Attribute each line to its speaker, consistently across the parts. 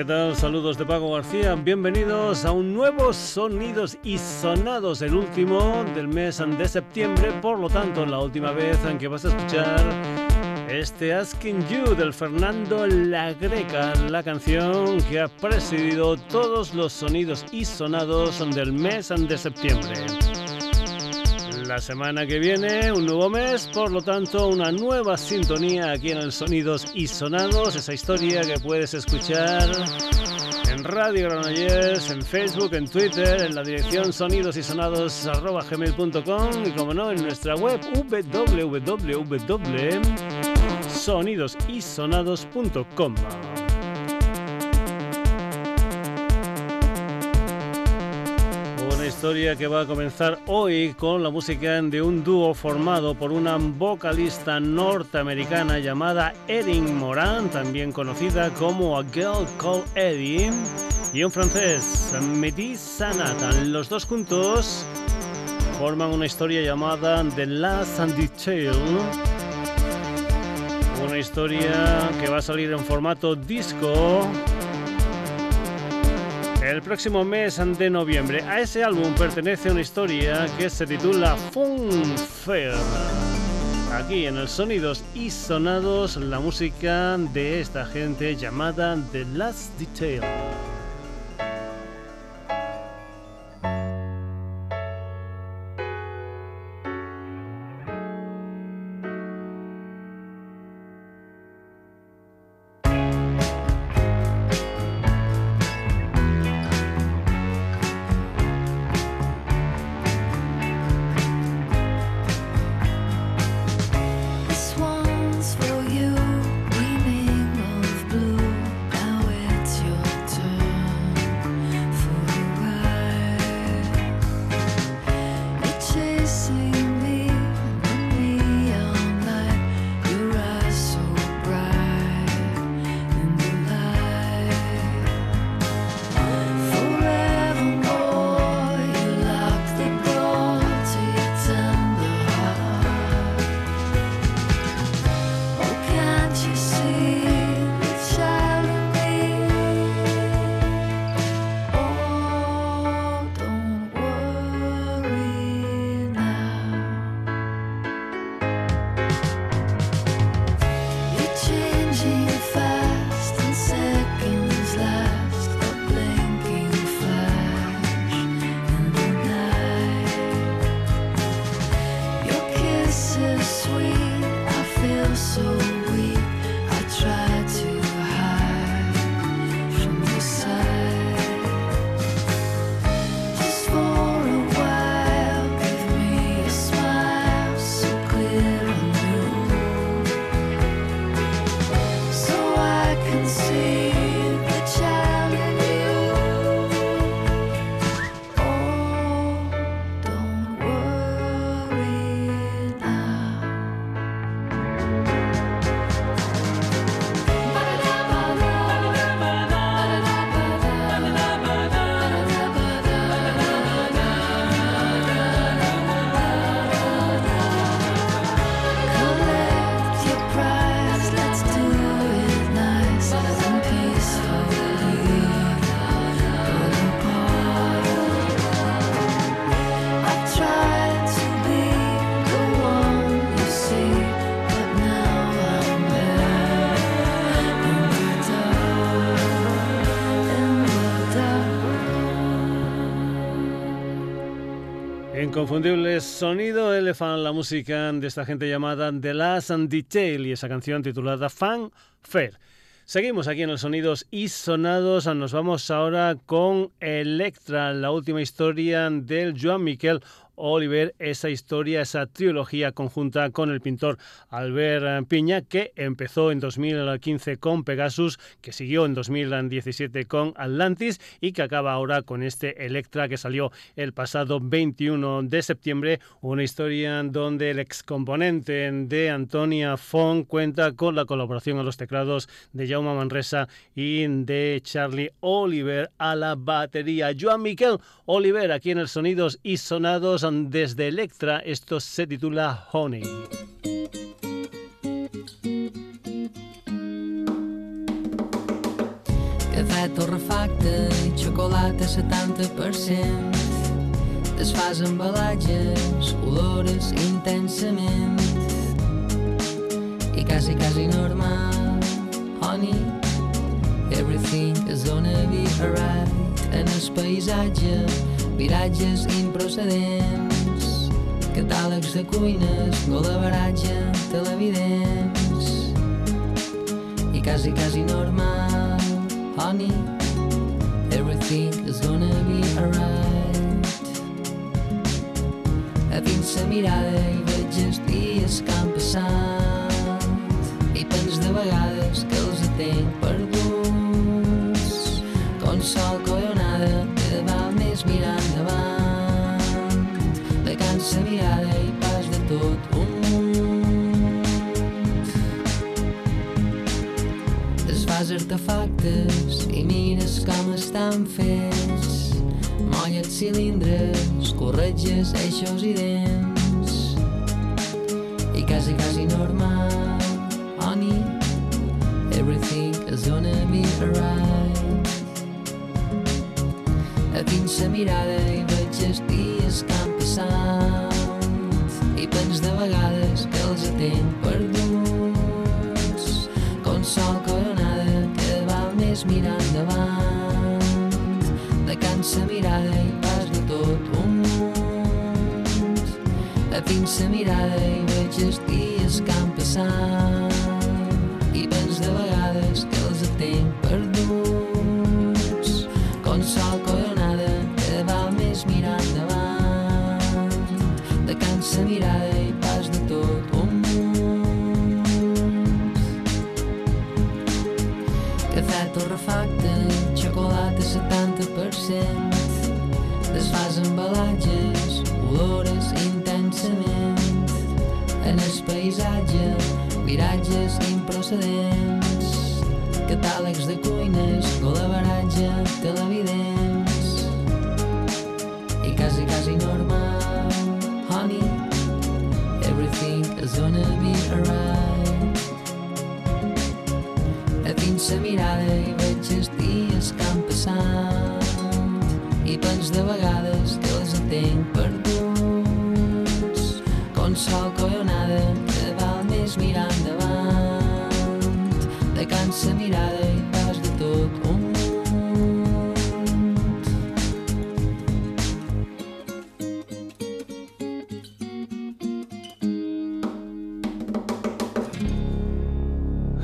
Speaker 1: ¿Qué tal? Saludos de Paco García. Bienvenidos a un nuevo Sonidos y Sonados, el último del mes de septiembre. Por lo tanto, la última vez en que vas a escuchar este Asking You del Fernando La Greca, la canción que ha presidido todos los sonidos y sonados del mes de septiembre. La semana que viene, un nuevo mes, por lo tanto, una nueva sintonía aquí en el Sonidos y Sonados, esa historia que puedes escuchar en Radio Granollers, en Facebook, en Twitter, en la dirección sonidosysonados.gmail.com y como no, en nuestra web www.sonidosysonados.com. historia que va a comenzar hoy con la música de un dúo formado por una vocalista norteamericana llamada Erin Moran, también conocida como A Girl Called Eddie, y un francés, Mehdi Sanatan. Los dos juntos forman una historia llamada The Last and Detail. Una historia que va a salir en formato disco el próximo mes de noviembre. A ese álbum pertenece una historia que se titula Fun Fair. Aquí en el Sonidos y Sonados, la música de esta gente llamada The Last Detail. Inconfundible sonido Elephant, la música de esta gente llamada The Last and Detail y esa canción titulada Fan Fair. Seguimos aquí en los sonidos y sonados. Nos vamos ahora con Electra, la última historia del Joan Miquel Oliver esa historia, esa trilogía conjunta con el pintor Albert Piña, que empezó en 2015 con Pegasus, que siguió en 2017 con Atlantis y que acaba ahora con este Electra que salió el pasado 21 de septiembre. Una historia donde el excomponente de Antonia Fong cuenta con la colaboración a los teclados de Jaume Manresa y de Charlie Oliver a la batería. Joan Miquel Oliver aquí en el Sonidos y Sonados desde Electra. Esto se titula Honey.
Speaker 2: Cafè torrefacte i xocolata 70%. Desfàs embalatges, olores intensament. I quasi, quasi normal, honey, everything is gonna be alright. En el paisatge, viratges improcedents, catàlegs de cuines, golaveratge, televidents. I quasi, quasi normal, honey, everything is gonna be alright. A dins la mirada i veig els dies que han passat i pens de vegades que els tenc perduts. Com sol que artefactes i mires com estan fets. Molles cilindres, corretges, eixos i dents. I quasi, quasi normal, honey, everything is gonna be alright. A dins la mirada i veig els dies que han passat i pens de vegades que els tenc perduts. Mirar endavant de cansa mirada i pas de tot un munt. A dins la mirada i veig els dies que han passat i pens de vegades que els tenc perduts torrefacte, xocolata 70%, desfas embalatges, olores intensament, en el paisatge, viratges improcedents, catàlegs de cuines, col·laboratge, televidents, i quasi, quasi normal, honey, everything is gonna be alright la mirada i veig els dies que han passat. I pens de vegades que els tenc perduts com sol collonada que val més mirar endavant de cansa mirada i pas de tot un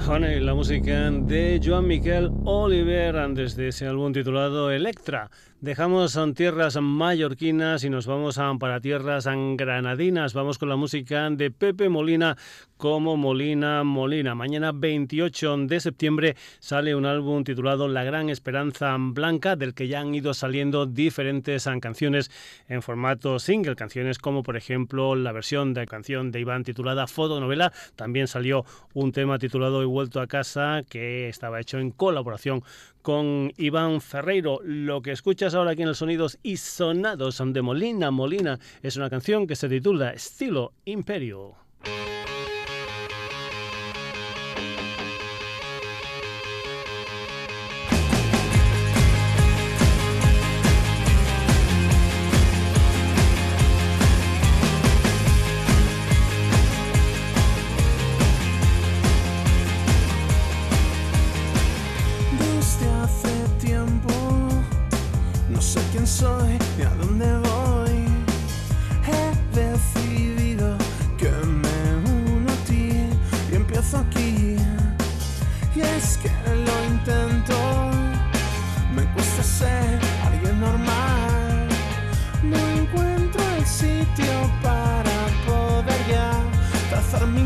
Speaker 1: Honey, la música de Joan Miquel Oliver desde ese álbum titulado Electra. Dejamos tierras mallorquinas y nos vamos para tierras granadinas. Vamos con la música de Pepe Molina como Molina Molina. Mañana 28 de septiembre sale un álbum titulado La Gran Esperanza Blanca, del que ya han ido saliendo diferentes canciones en formato single. Canciones como por ejemplo la versión de canción de Iván titulada Fotonovela. También salió un tema titulado vuelto a casa que estaba hecho en colaboración con Iván Ferreiro. Lo que escuchas ahora aquí en los sonidos y sonados de Molina Molina es una canción que se titula Estilo Imperio.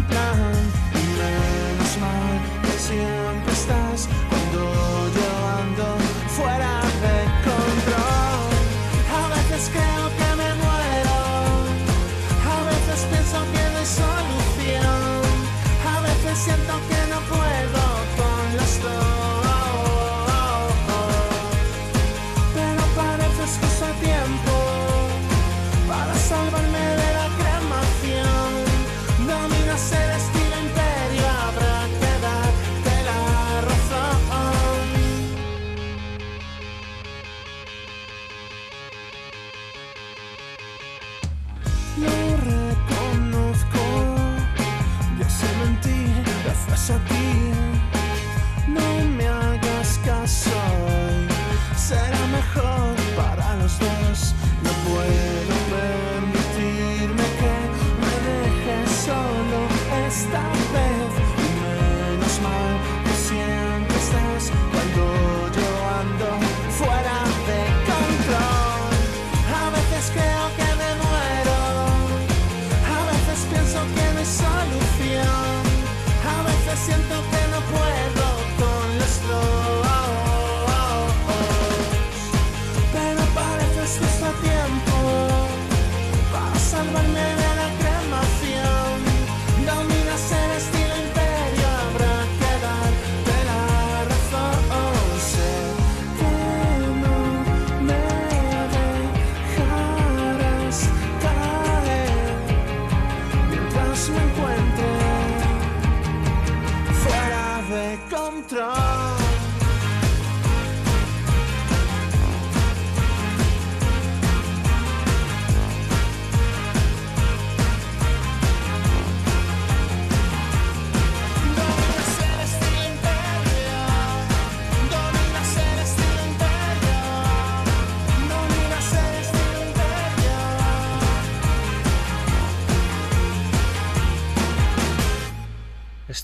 Speaker 3: Plan. Menos mal que siempre estás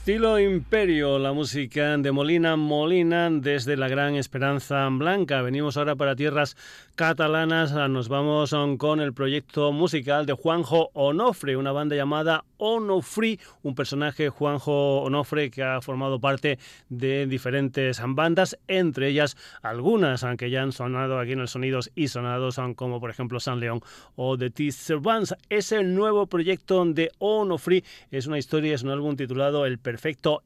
Speaker 1: Estilo Imperio, la música de Molina Molina desde la Gran Esperanza Blanca. Venimos ahora para tierras catalanas, nos vamos con el proyecto musical de Juanjo Onofre, una banda llamada Onofre, un personaje Juanjo Onofre que ha formado parte de diferentes bandas, entre ellas algunas aunque ya han sonado aquí en el Sonidos y Sonados, como por ejemplo San León o The Teaser Bands. Es el nuevo proyecto de Onofre, es una historia, es un álbum titulado El perfecto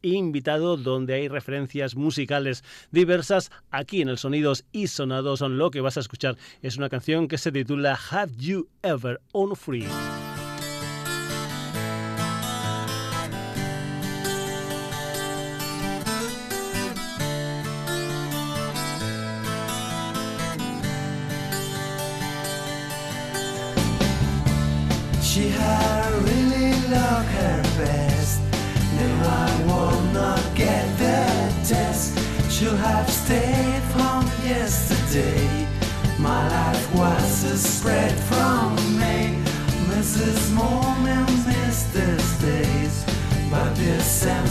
Speaker 1: invitado donde hay referencias musicales diversas. Aquí en el Sonidos y Sonados lo que vas a escuchar es una canción que se titula Have You Ever On Free.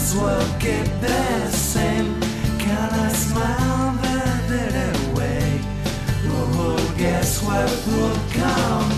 Speaker 3: Sense will keep the same. Can I smile that away? Oh, guess what will come?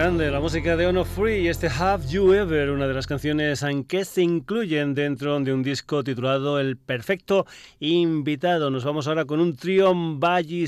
Speaker 4: Grande, la música de Ono Free y este Have You Ever, una de las canciones en que se incluyen dentro de un disco titulado El Perfecto Invitado. Nos vamos ahora con un trío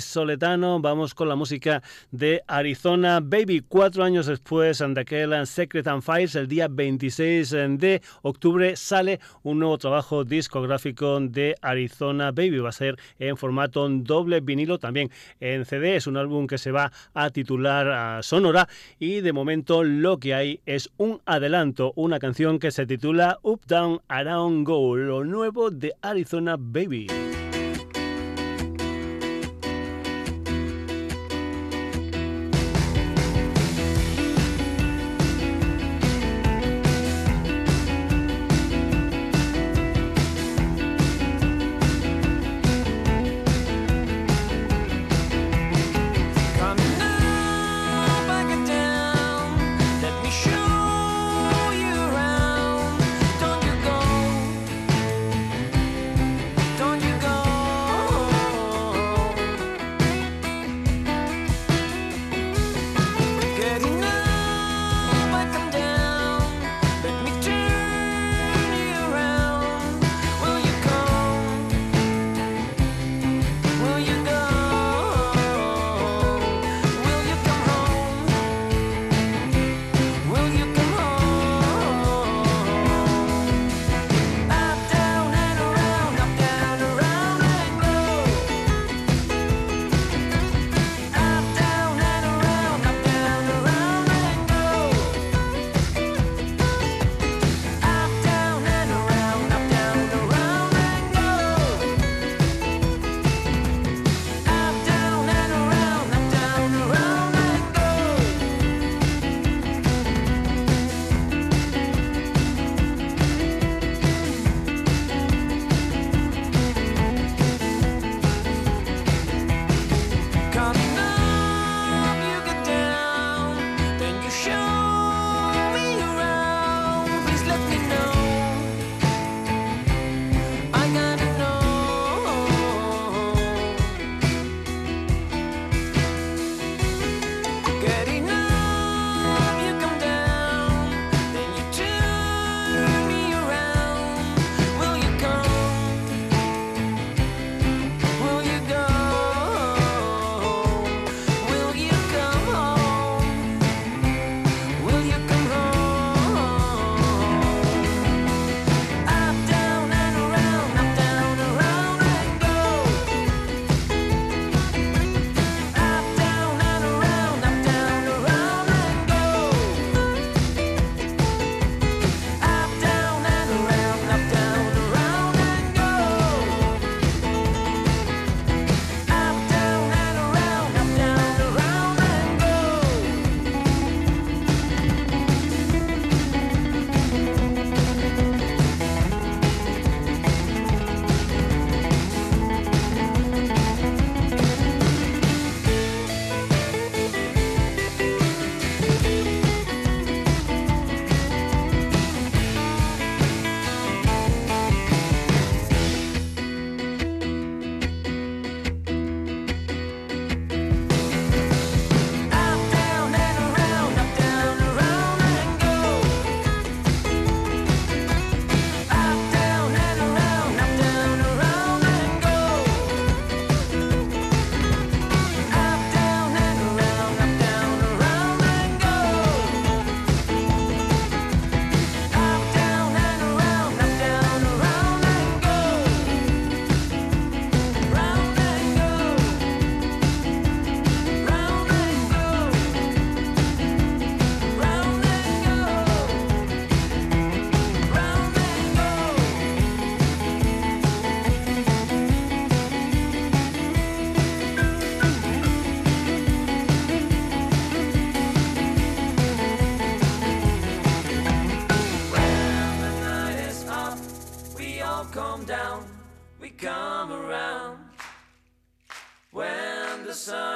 Speaker 4: soletano, vamos con la música de Arizona Baby. Cuatro años después de aquel Secret and Files, el día 26 de octubre sale un nuevo trabajo discográfico de Arizona Baby. Va a ser en formato doble vinilo, también en CD. Es un álbum que se va a titular Sonora y de momento lo que hay es un adelanto, una canción que se titula Up Down Around Go, lo nuevo de Arizona Baby.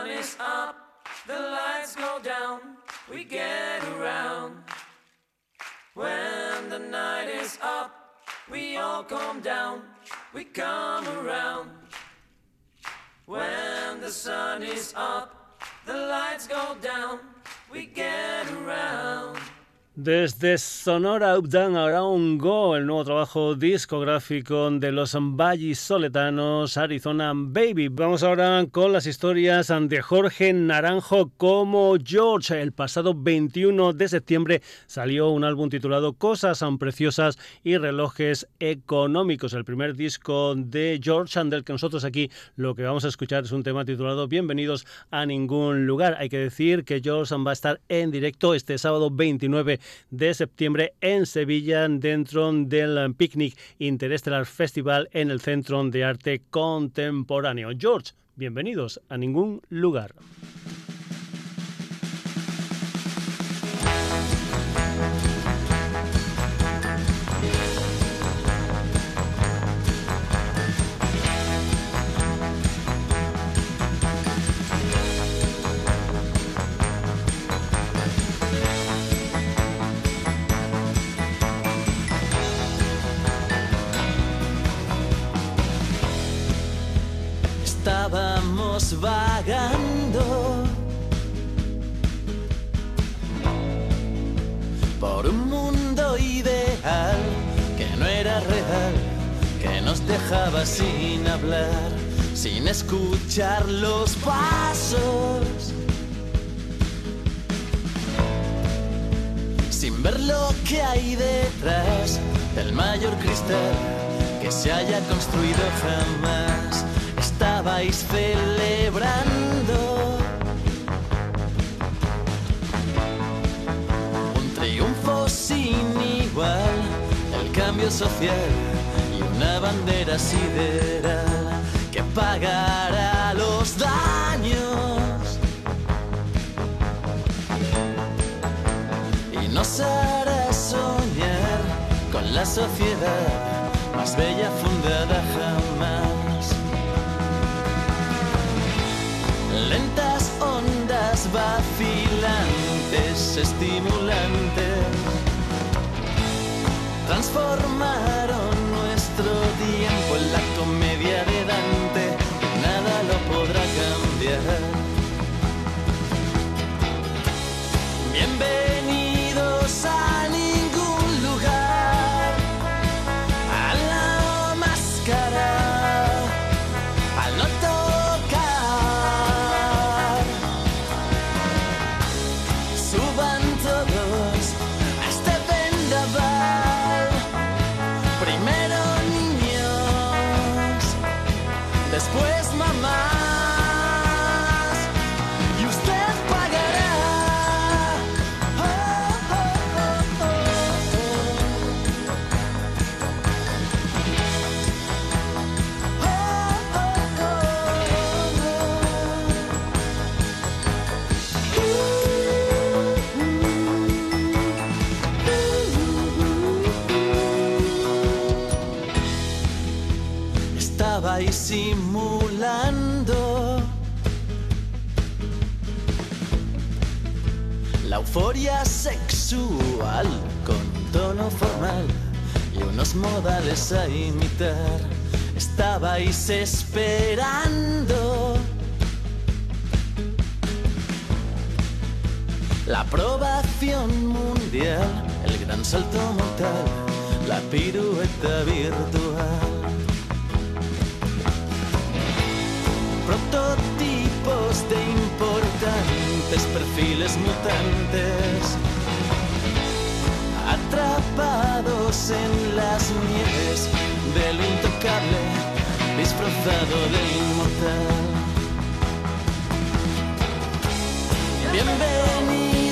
Speaker 5: sun is up, the
Speaker 4: lights go down, we get around. When the night is up, we all come down, we come around. When the
Speaker 5: sun is up, the lights go down, we get around.
Speaker 1: Desde Sonora Up Down Around Go, el nuevo trabajo discográfico de los Soletanos Arizona Baby. Vamos ahora con las historias de Jorge Naranjo como George. El pasado 21 de septiembre salió un álbum titulado Cosas Preciosas y Relojes Económicos. El primer disco de George, del que nosotros aquí lo que vamos a escuchar es un tema titulado Bienvenidos a ningún lugar. Hay que decir que George va a estar en directo este sábado 29 de septiembre en Sevilla dentro del Picnic Interstellar Festival en el Centro de Arte Contemporáneo. George, bienvenidos a ningún lugar.
Speaker 6: Real, que nos dejaba sin hablar, sin escuchar los pasos. Sin ver lo que hay detrás del mayor cristal que se haya construido jamás estabais celebrando social y una bandera sideral que pagará los daños y nos hará soñar con la sociedad más bella fundada jamás. lentas ondas vacilantes, estimulantes, transformaron modales a imitar. Estabais esperando la aprobación mundial, el gran salto mortal, la pirueta virtual. prototipos de importantes perfiles mutantes, atrapados en las nieves del intocable, disfrazado de inmortal. Bienvenido